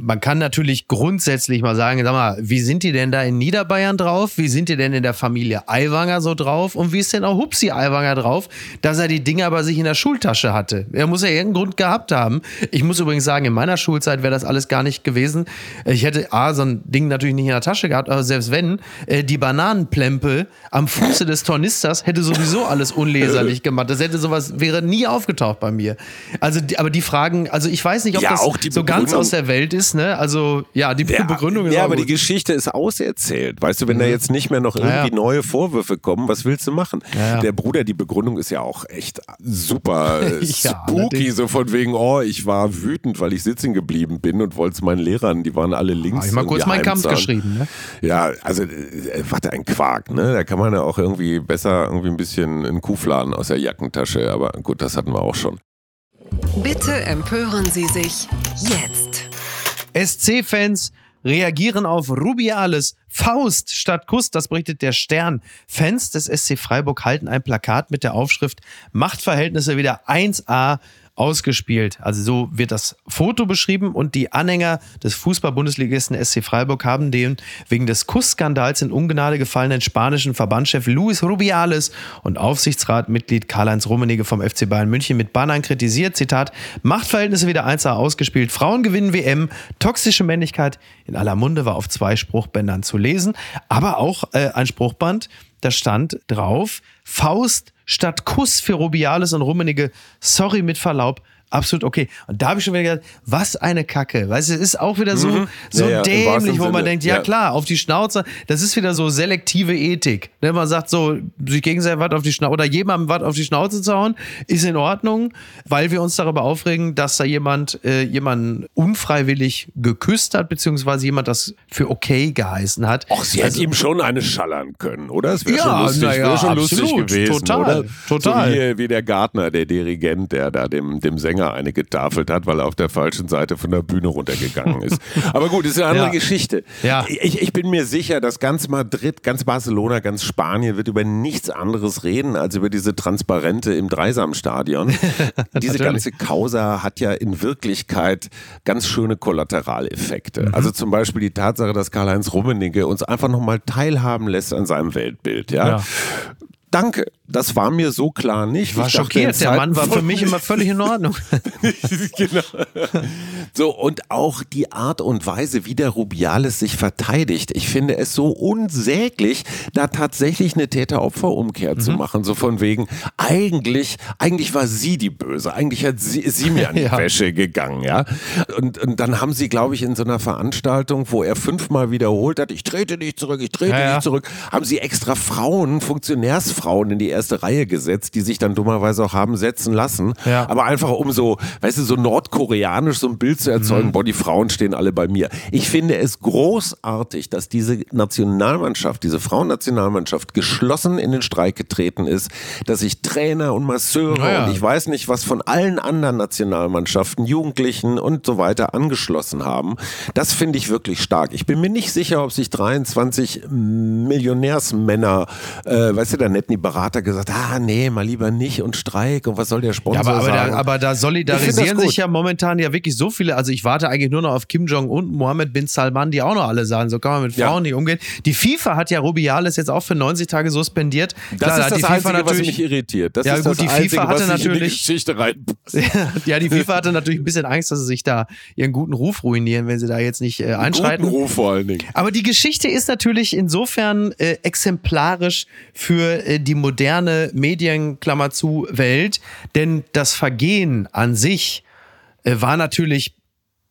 man kann natürlich grundsätzlich mal sagen, sag mal, wie sind die denn da in Niederbayern drauf? Wie sind die denn in der Familie Aiwanger so drauf? Und wie ist denn auch Hupsi Aiwanger drauf, dass er die Dinger bei sich in der Schultasche hat? Hatte. Er muss ja irgendeinen Grund gehabt haben. Ich muss übrigens sagen, in meiner Schulzeit wäre das alles gar nicht gewesen. Ich hätte A, so ein Ding natürlich nicht in der Tasche gehabt, aber selbst wenn, äh, die Bananenplempe am Fuße des Tornisters hätte sowieso alles unleserlich gemacht. Das hätte sowas, wäre nie aufgetaucht bei mir. Also, aber die Fragen, also ich weiß nicht, ob ja, das so ganz aus der Welt ist, ne? Also, ja, die ja, Begründung ist Ja, aber gut. die Geschichte ist auserzählt. Weißt du, wenn mhm. da jetzt nicht mehr noch irgendwie ja, neue Vorwürfe kommen, was willst du machen? Der Bruder, die Begründung ist ja auch echt super <laughs> <laughs> spooky, ja, so von wegen, oh, ich war wütend, weil ich sitzen geblieben bin und wollte es meinen Lehrern, die waren alle links. Hab ich mal kurz meinen Kampf geschrieben, ne? Ja, also, äh, warte, ein Quark, ne? Da kann man ja auch irgendwie besser irgendwie ein bisschen einen Kuhfladen aus der Jackentasche, aber gut, das hatten wir auch schon. Bitte empören Sie sich jetzt. SC-Fans reagieren auf Rubiales Faust statt Kuss, das berichtet der Stern. Fans des SC Freiburg halten ein Plakat mit der Aufschrift Machtverhältnisse wieder 1a ausgespielt. Also so wird das Foto beschrieben und die Anhänger des Fußball-Bundesligisten SC Freiburg haben den wegen des Kussskandals in Ungnade gefallenen spanischen Verbandschef Luis Rubiales und Aufsichtsratmitglied Karl-Heinz Rummenigge vom FC Bayern München mit Bannern kritisiert. Zitat, Machtverhältnisse wieder 1A ausgespielt, Frauen gewinnen WM, toxische Männlichkeit in aller Munde war auf zwei Spruchbändern zu lesen, aber auch äh, ein Spruchband, da stand drauf, Faust statt Kuss für Rubiales und Rummenigge. Sorry mit Verlaub, absolut okay. Und da habe ich schon wieder gedacht, was eine Kacke. Weißt du, es ist auch wieder so, mhm. so ja, dämlich, wo man Sinne. denkt, ja, ja, klar, auf die Schnauze, das ist wieder so selektive Ethik. Wenn man sagt so, sich gegenseitig was auf die Schnauze oder jemandem was auf die Schnauze zu hauen, ist in Ordnung, weil wir uns darüber aufregen, dass da jemand äh, jemanden unfreiwillig geküsst hat, beziehungsweise jemand das für okay geheißen hat. Ach, sie also, hätte ihm schon eine schallern können, oder? Es wäre ja, schon lustig, ja, schon lustig gewesen, total, oder? Total. So wie, wie der Gartner, der Dirigent, der da dem, dem Sänger Sänger eine getafelt hat, weil er auf der falschen Seite von der Bühne runtergegangen ist. Aber gut, ist eine andere ja. Geschichte. Ja. Ich, ich bin mir sicher, dass ganz Madrid, ganz Barcelona, ganz Spanien wird über nichts anderes reden, als über diese Transparente im Dreisamstadion. <laughs> diese ganze Causa hat ja in Wirklichkeit ganz schöne Kollateraleffekte. Mhm. Also zum Beispiel die Tatsache, dass Karl-Heinz Rummenigge uns einfach nochmal teilhaben lässt an seinem Weltbild. Ja? ja. Danke. Das war mir so klar nicht. Ich war ich schockiert. Der Mann war für mich immer völlig in Ordnung. <laughs> genau. So, und auch die Art und Weise, wie der Rubiales sich verteidigt. Ich finde es so unsäglich, da tatsächlich eine Täter-Opfer-Umkehr mhm. zu machen. So von wegen, eigentlich, eigentlich war sie die Böse. Eigentlich hat sie, sie mir an die <laughs> ja. Wäsche gegangen, ja. Und, und dann haben sie, glaube ich, in so einer Veranstaltung, wo er fünfmal wiederholt hat, ich trete nicht zurück, ich trete ja, nicht zurück, haben sie extra Frauen, Funktionärsfrauen in die erste Reihe gesetzt, die sich dann dummerweise auch haben setzen lassen. Ja. Aber einfach um so, weißt du, so nordkoreanisch so ein Bild zu erzeugen, mhm. boah, die Frauen stehen alle bei mir. Ich finde es großartig, dass diese Nationalmannschaft, diese Frauennationalmannschaft geschlossen in den Streik getreten ist, dass sich Trainer und Masseure naja. und ich weiß nicht, was von allen anderen Nationalmannschaften, Jugendlichen und so weiter angeschlossen haben. Das finde ich wirklich stark. Ich bin mir nicht sicher, ob sich 23 Millionärsmänner, äh, weißt du, da netten die Berater gesagt, gesagt, ah nee, mal lieber nicht und Streik und was soll der Sponsor ja, aber, aber sagen? Da, aber da solidarisieren sich ja momentan ja wirklich so viele. Also ich warte eigentlich nur noch auf Kim Jong un und Mohammed bin Salman, die auch noch alle sagen, so kann man mit Frauen ja. nicht umgehen. Die FIFA hat ja Rubiales jetzt auch für 90 Tage suspendiert. Das Klar, ist das die Einzige, was mich irritiert. Das ja gut, die FIFA hatte natürlich Geschichte rein. <laughs> ja, die FIFA hatte natürlich ein bisschen Angst, dass sie sich da ihren guten Ruf ruinieren, wenn sie da jetzt nicht äh, einschreiten. Guten Ruf vor allen Dingen. Aber die Geschichte ist natürlich insofern äh, exemplarisch für äh, die moderne Medienklammer zu Welt, denn das Vergehen an sich äh, war natürlich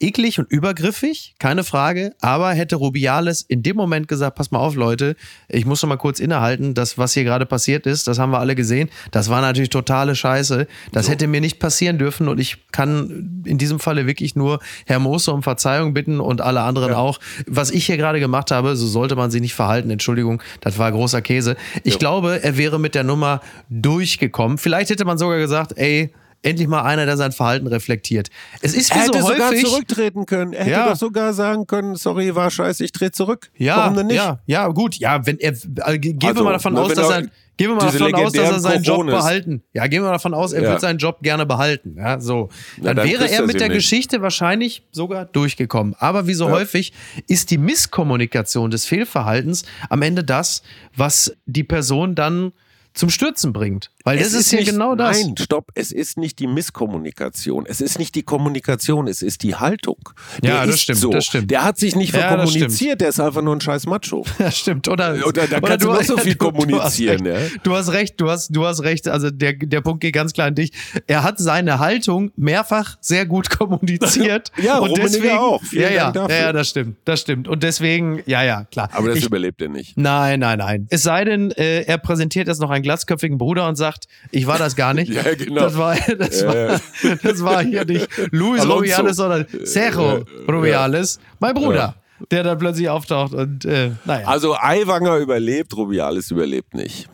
eklig und übergriffig, keine Frage. Aber hätte Rubiales in dem Moment gesagt, pass mal auf, Leute, ich muss noch mal kurz innehalten, das, was hier gerade passiert ist, das haben wir alle gesehen. Das war natürlich totale Scheiße. Das so. hätte mir nicht passieren dürfen und ich kann in diesem Falle wirklich nur Herr Moser um Verzeihung bitten und alle anderen ja. auch. Was ich hier gerade gemacht habe, so sollte man sich nicht verhalten. Entschuldigung, das war großer Käse. Ich ja. glaube, er wäre mit der Nummer durchgekommen. Vielleicht hätte man sogar gesagt, ey, endlich mal einer, der sein Verhalten reflektiert. Es ist wie er hätte so sogar häufig, zurücktreten können. Er hätte ja. doch sogar sagen können, sorry, war scheiße, ich trete zurück. Ja, Warum denn nicht? Ja, ja, gut. Ja, wenn er, äh, gehen also, wir mal davon aus, dass er, Gehen wir mal davon aus, dass er seinen Job behalten. Ja, gehen wir davon aus, er ja. wird seinen Job gerne behalten. Ja, so. Dann, dann wäre er mit der nicht. Geschichte wahrscheinlich sogar durchgekommen. Aber wie so ja. häufig ist die Misskommunikation des Fehlverhaltens am Ende das, was die Person dann zum Stürzen bringt. Weil es das ist, ja genau das. Nein, stopp. Es ist nicht die Misskommunikation. Es ist nicht die Kommunikation. Es ist die Haltung. Der ja, das stimmt, so. das stimmt. Der hat sich nicht verkommuniziert. der ist einfach nur ein scheiß Macho. <laughs> Ja, stimmt. Oder, oder da kannst du noch so <laughs> viel kommunizieren. Du, du, hast recht. Du hast, du hast recht. Also der, der Punkt geht ganz klar an dich. Er hat seine Haltung mehrfach sehr gut <laughs> kommuniziert. ja, und deswegen auch. Vielen ja, ja, ja, das stimmt. Das stimmt. Und deswegen, ja, ja, klar. Aber das ich, überlebt er nicht. Nein, nein, nein. Es sei denn, äh, er präsentiert jetzt noch einen glatzköpfigen Bruder und sagt, ich war das gar nicht. <laughs> ja, genau. Das war, das, ja, war, <laughs> das war hier nicht Luis Alonso. Rubiales, sondern Sergio Rubiales, mein Bruder. Der dann plötzlich auftaucht und äh, naja. Also Aiwanger überlebt, Rubiales überlebt nicht.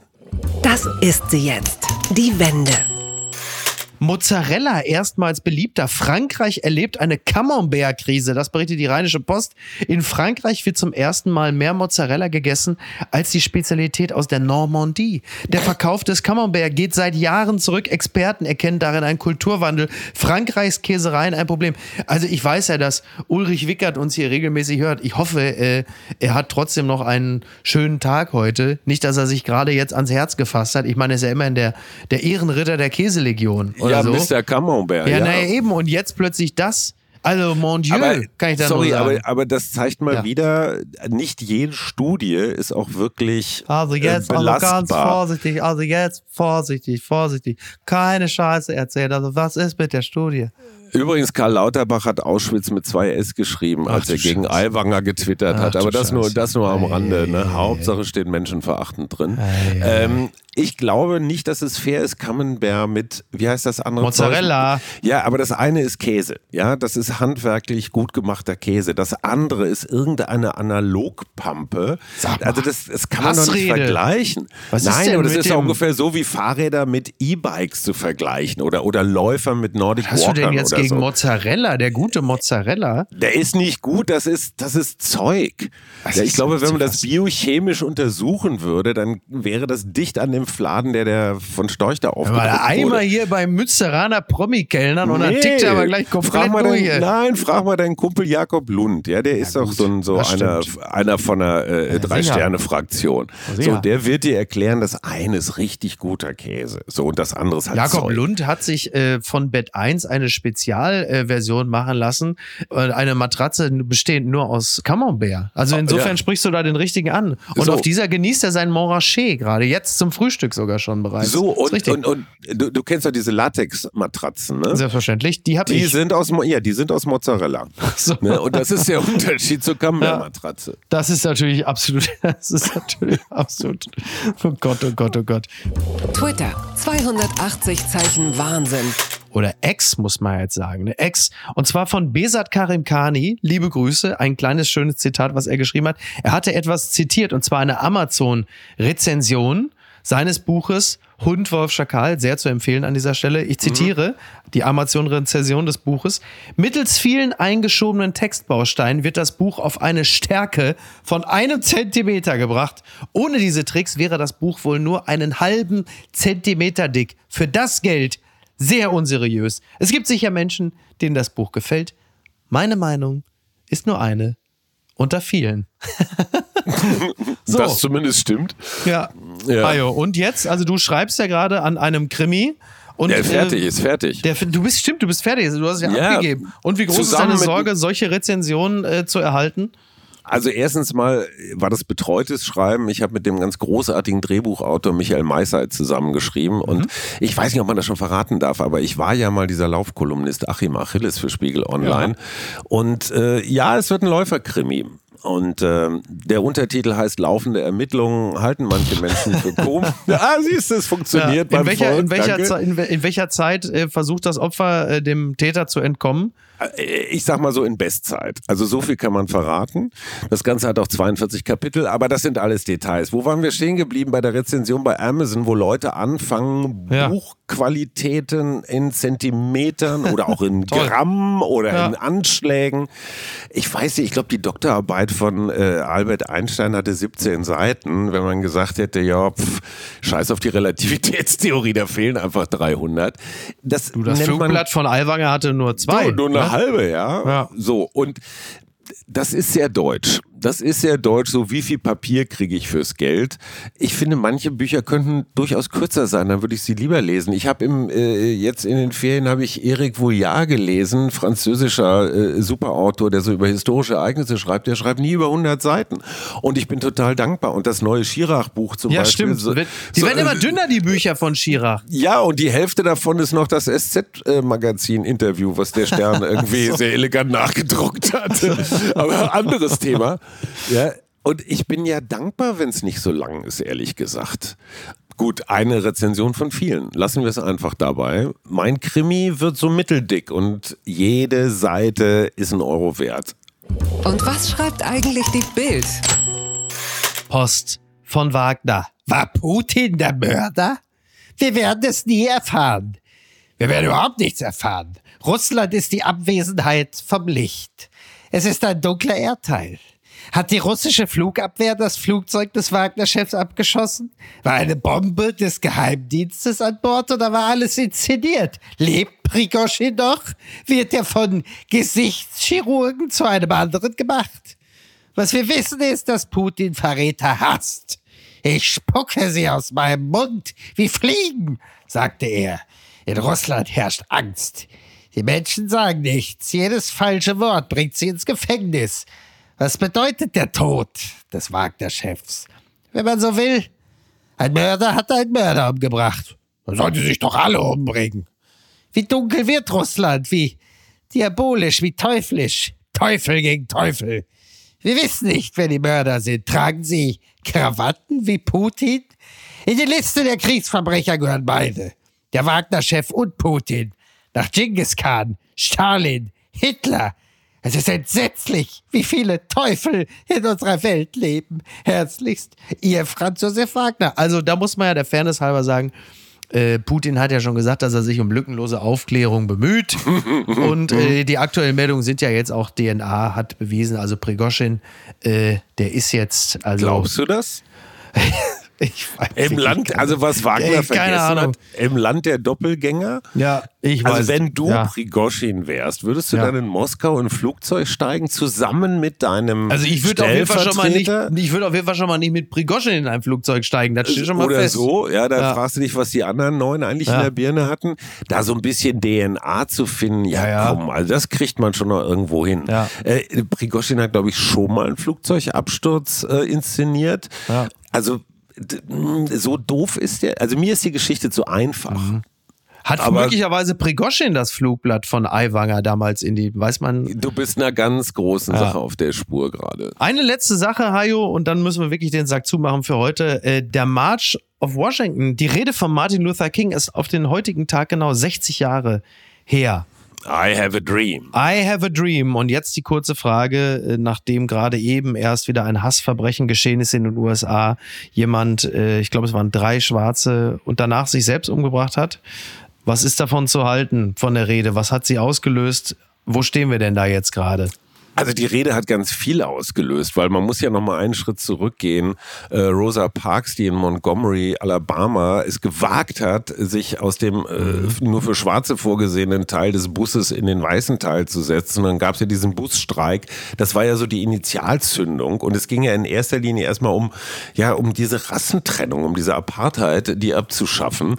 Das ist sie jetzt. Die Wende. Mozzarella erstmals beliebter. Frankreich erlebt eine Camembert-Krise. Das berichtet die Rheinische Post. In Frankreich wird zum ersten Mal mehr Mozzarella gegessen als die Spezialität aus der Normandie. Der Verkauf des Camembert geht seit Jahren zurück. Experten erkennen darin einen Kulturwandel. Frankreichs Käsereien ein Problem. Also ich weiß ja, dass Ulrich Wickert uns hier regelmäßig hört. Ich hoffe, äh, er hat trotzdem noch einen schönen Tag heute. Nicht, dass er sich gerade jetzt ans Herz gefasst hat. Ich meine, er ist ja immerhin der, der Ehrenritter der Käselegion oder ja, so. Mr. Camembert. Ja, ja. naja, eben. Und jetzt plötzlich das. Also, mon Dieu, aber, kann ich da sorry, nur sagen. Aber, aber das zeigt mal ja. wieder, nicht jede Studie ist auch wirklich Also jetzt äh, also ganz vorsichtig, also jetzt vorsichtig, vorsichtig. Keine Scheiße erzählen. Also was ist mit der Studie? Übrigens, Karl Lauterbach hat Auschwitz mit zwei S geschrieben, als Ach, er gegen Scheiße. Aiwanger getwittert Ach, hat. Aber das nur, das nur am Rande. Ne? Hauptsache steht menschenverachtend drin. Ähm, ich glaube nicht, dass es fair ist, Camembert mit, wie heißt das andere? Mozzarella. Zeug? Ja, aber das eine ist Käse. Ja, das ist handwerklich gut gemachter Käse. Das andere ist irgendeine Analogpampe. Also das, das kann man doch nicht vergleichen. Was Nein, aber das ist ja ungefähr so wie Fahrräder mit E-Bikes zu vergleichen oder, oder Läufer mit Nordic Was Walkern hast du denn jetzt gegen so. Mozzarella? Der gute Mozzarella? Der ist nicht gut, das ist, das ist Zeug. Ja, ich glaube, wenn man das biochemisch untersuchen würde, dann wäre das dicht an dem Fladen, der der von Storch da aufgedruckt wurde. Einmal hier beim Münsteraner Promi-Kellnern und dann tickt er aber gleich komplett frag durch. Dein, nein, frag mal deinen Kumpel Jakob Lund. Ja, der ist ja, doch so, ein, so einer, einer von einer äh, Drei-Sterne-Fraktion. So, der wird dir erklären, das eine ist richtig guter Käse. So, und das andere ist halt Jakob Zeug. Lund hat sich äh, von Bett 1 eine Spezialversion äh, machen lassen. eine Matratze bestehend nur aus Camembert. Also insofern ja. sprichst du da den richtigen an. Und so. auf dieser genießt er sein Montrachet gerade jetzt zum Frühstück. Frühstück sogar schon bereits. So, und, und, und, du, du kennst doch diese Latex-Matratzen, ne? Selbstverständlich, die habe ich. Sind aus, ja, die sind aus Mozzarella. <laughs> So. Ne? Und das ist der Unterschied zur Camembert-Matratze. Ja, das ist natürlich absolut, <laughs> das ist natürlich <laughs> absolut, oh Gott, oh Gott, oh Gott. Twitter, 280 Zeichen Wahnsinn oder Ex, muss man jetzt sagen. Ne? Ex. Und zwar von Besat Karim Kani. Liebe Grüße. Ein kleines, schönes Zitat, was er geschrieben hat. Er hatte etwas zitiert, und zwar eine Amazon-Rezension seines Buches Hund, Wolf, Schakal, sehr zu empfehlen an dieser Stelle. Ich zitiere mhm. die Amazon-Rezension des Buches. Mittels vielen eingeschobenen Textbausteinen wird das Buch auf eine Stärke von einem Zentimeter gebracht. Ohne diese Tricks wäre das Buch wohl nur einen halben Zentimeter dick. Für das Geld sehr unseriös. Es gibt sicher Menschen, denen das Buch gefällt. Meine Meinung ist nur eine unter vielen. <laughs> <laughs> so. Das zumindest stimmt. Ja. ja. Ajo. Und jetzt, also du schreibst ja gerade an einem Krimi. Und, der fertig äh, ist fertig. Der, du bist stimmt, du bist fertig. Du hast es ja, ja abgegeben. Und wie groß ist deine Sorge, solche Rezensionen äh, zu erhalten? Also erstens mal war das betreutes Schreiben. Ich habe mit dem ganz großartigen Drehbuchautor Michael Meisseit zusammengeschrieben. Und mhm. ich weiß nicht, ob man das schon verraten darf, aber ich war ja mal dieser Laufkolumnist Achim Achilles für Spiegel Online. Ja. Und äh, ja, es wird ein Läuferkrimi. Und äh, der Untertitel heißt Laufende Ermittlungen halten manche Menschen für komisch. <laughs> <laughs> ah, siehst du, es funktioniert ja, in, welcher, in, welcher in, in, welcher Zeit äh, versucht das Opfer äh, dem Täter zu entkommen? Äh, ich sag mal so in Bestzeit. Also so viel kann man verraten. Das Ganze hat auch 42 Kapitel, aber das sind alles Details. Wo waren wir stehen geblieben bei der Rezension bei Amazon, wo Leute anfangen, ja. Buchqualitäten in Zentimetern oder auch in <laughs> Gramm oder ja. in Anschlägen. Ich weiß nicht, ich glaube, die Doktorarbeit von äh, Albert Einstein hatte 17 Seiten. Wenn man gesagt hätte, ja, pff, scheiß auf die Relativitätstheorie, da fehlen einfach 300. Das, du, das Flugblatt von Aiwanger hatte nur zwei. nur eine halbe, ja? ja. So, und das ist sehr deutsch das ist sehr deutsch, so wie viel Papier kriege ich fürs Geld. Ich finde, manche Bücher könnten durchaus kürzer sein, dann würde ich sie lieber lesen. Ich habe im äh, jetzt in den Ferien habe ich Eric Vouillard gelesen, französischer äh, Superautor, der so über historische Ereignisse schreibt. Der schreibt nie über 100 Seiten und ich bin total dankbar. Und das neue Schirach-Buch zum ja, Beispiel. Ja, stimmt. die so, werden immer äh, dünner, die Bücher von Schirach. Ja, und die Hälfte davon ist noch das SZ-Magazin-Interview, was der Stern <laughs> irgendwie so. sehr elegant nachgedruckt hat. <laughs> Aber anderes Thema. <laughs> Ja, und ich bin ja dankbar, wenn es nicht so lang ist, ehrlich gesagt. Gut, eine Rezension von vielen. Lassen wir es einfach dabei. Mein Krimi wird so mitteldick und jede Seite ist ein Euro wert. Und was schreibt eigentlich die Bild? Post von Wagner. War Putin der Mörder? Wir werden es nie erfahren. Wir werden überhaupt nichts erfahren. Russland ist die Abwesenheit vom Licht. Es ist ein dunkler Erdteil. Hat die russische Flugabwehr das Flugzeug des Wagner-Chefs abgeschossen? War eine Bombe des Geheimdienstes an Bord oder war alles inszeniert? Lebt Prigoshin noch? Wird er von Gesichtschirurgen zu einem anderen gemacht? Was wir wissen ist, dass Putin Verräter hasst. Ich spucke sie aus meinem Mund wie Fliegen, sagte er. In Russland herrscht Angst. Die Menschen sagen nichts. Jedes falsche Wort bringt sie ins Gefängnis. Was bedeutet der Tod des Wagner-Chefs? Wenn man so will, ein Mörder hat einen Mörder umgebracht. Dann sollen sie sich doch alle umbringen. Wie dunkel wird Russland, wie diabolisch, wie teuflisch. Teufel gegen Teufel. Wir wissen nicht, wer die Mörder sind. Tragen sie Krawatten wie Putin? In die Liste der Kriegsverbrecher gehören beide. Der Wagner-Chef und Putin. Nach Genghis Khan, Stalin, Hitler, es ist entsetzlich, wie viele Teufel in unserer Welt leben. Herzlichst, ihr Franz Josef Wagner. Also da muss man ja der Fairness halber sagen, äh, Putin hat ja schon gesagt, dass er sich um lückenlose Aufklärung bemüht. <laughs> Und äh, die aktuellen Meldungen sind ja jetzt auch DNA hat bewiesen, also Prigoschin, äh, der ist jetzt. Also, Glaubst du das? <laughs> <laughs> Ich weiß Im Land, also was Wagner Ey, vergessen Ahnung. hat, im Land der Doppelgänger. Ja, ich also weiß. Also wenn du ja. Prigoschin wärst, würdest du ja. dann in Moskau in ein Flugzeug steigen, zusammen mit deinem Also ich würde auf jeden Fall schon mal nicht, ich würde auf jeden Fall schon mal nicht mit Prigoschin in ein Flugzeug steigen, das steht schon mal Oder fest. so, ja, da ja. fragst du dich, was die anderen neun eigentlich in der Birne hatten. Da so ein bisschen DNA zu finden, ja, komm, also das kriegt man schon noch irgendwo hin. Äh, Prigoschin hat, glaube ich, schon mal einen Flugzeugabsturz äh, inszeniert. Also so doof ist der. Also mir ist die Geschichte zu einfach. Mhm. Hat aber möglicherweise Prigoschin das Flugblatt von Aiwanger damals in die, weiß man. Du bist einer ganz großen ja. Sache auf der Spur gerade. Eine letzte Sache, Hajo, und dann müssen wir wirklich den Sack zumachen für heute. Äh, der March of Washington, die Rede von Martin Luther King ist auf den heutigen Tag genau 60 Jahre her. I have a dream. I have a dream. Und jetzt die kurze Frage, äh, nachdem gerade eben erst wieder ein Hassverbrechen geschehen ist in den USA, jemand, äh, ich glaube es waren drei Schwarze, und danach sich selbst umgebracht hat. Was ist davon zu halten, von der Rede? Was hat sie ausgelöst? Wo stehen wir denn da jetzt gerade? Also die Rede hat ganz viel ausgelöst, weil man muss ja noch mal einen Schritt zurückgehen. Äh, Rosa Parks, die in Montgomery, Alabama, es gewagt hat, sich aus dem äh, nur für Schwarze vorgesehenen Teil des Busses in den weißen Teil zu setzen. Und dann gab es ja diesen Busstreik. Das war ja so die Initialzündung. Und es ging ja in erster Linie erstmal um, ja, um diese Rassentrennung, um diese Apartheid, die abzuschaffen.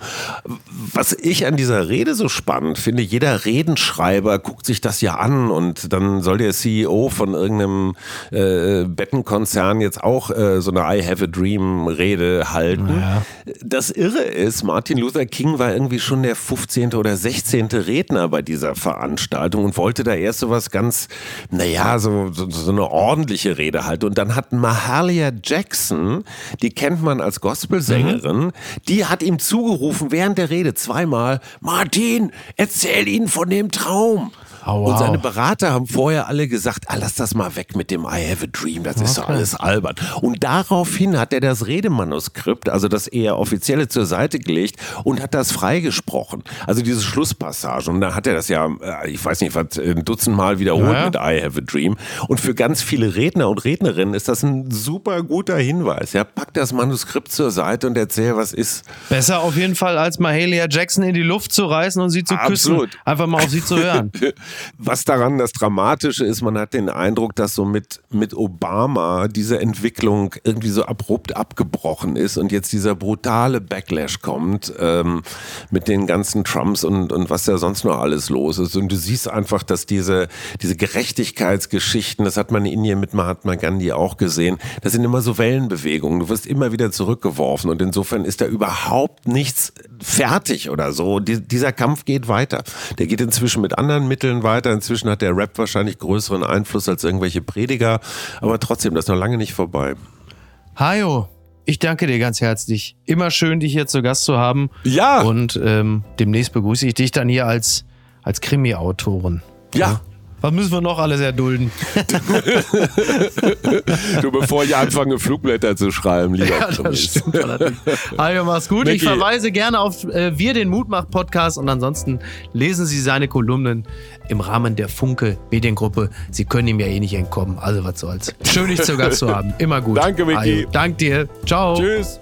Was ich an dieser Rede so spannend finde, jeder Redenschreiber guckt sich das ja an und dann soll der CEO CEO von irgendeinem äh, Bettenkonzern jetzt auch äh, so eine I have a Dream Rede halten. Ja. Das Irre ist, Martin Luther King war irgendwie schon der 15. oder 16. Redner bei dieser Veranstaltung und wollte da erst so was ganz, naja, so, so, so eine ordentliche Rede halten. Und dann hat Mahalia Jackson, die kennt man als Gospelsängerin, mhm. die hat ihm zugerufen während der Rede zweimal, Martin, erzähl ihnen von dem Traum. Oh, wow. Und seine Berater haben vorher alle gesagt, ah, lass das mal weg mit dem I have a dream, das okay. ist doch alles albern. Und daraufhin hat er das Redemanuskript, also das eher offizielle zur Seite gelegt und hat das freigesprochen. Also diese Schlusspassage. Und dann hat er das ja, äh, ich weiß nicht, was, ein Dutzend Mal wiederholt ja. mit I have a dream. Und für ganz viele Redner und Rednerinnen ist das ein super guter Hinweis. Ja, pack das Manuskript zur Seite und erzähl, was ist. Besser auf jeden Fall, als Mahalia Jackson in die Luft zu reißen und sie zu Absolut. küssen. Einfach mal auf sie zu hören. <laughs> Was daran das Dramatische ist, man hat den Eindruck, dass so mit, mit Obama diese Entwicklung irgendwie so abrupt abgebrochen ist und jetzt dieser brutale Backlash kommt ähm, mit den ganzen Trumps und, und was da sonst noch alles los ist. Und du siehst einfach, dass diese, diese Gerechtigkeitsgeschichten, das hat man in Indien mit Mahatma Gandhi auch gesehen, das sind immer so Wellenbewegungen. Du wirst immer wieder zurückgeworfen und insofern ist da überhaupt nichts fertig oder so. Die, dieser Kampf geht weiter. Der geht inzwischen mit anderen Mitteln weiter. Inzwischen hat der Rap wahrscheinlich größeren Einfluss als irgendwelche Prediger, aber trotzdem, das ist noch lange nicht vorbei. Hajo, ich danke dir ganz herzlich. Immer schön, dich hier zu Gast zu haben. Ja. Und ähm, demnächst begrüße ich dich dann hier als, als Krimi-Autorin. Ja, was müssen wir noch alles erdulden? du, <laughs> bevor ich anfange, Flugblätter zu schreiben, lieber ja, das stimmt allerdings. Also, mach's gut. Mickey. Ich verweise gerne auf äh, Wir, den Mutmach-Podcast und ansonsten lesen Sie seine Kolumnen im Rahmen der Funke Mediengruppe. Sie können ihm ja eh nicht entkommen. Also was soll's. Schön, dich zu Gast zu haben. Immer gut. Danke, Micky. Also, dank dir. Ciao. Tschüss.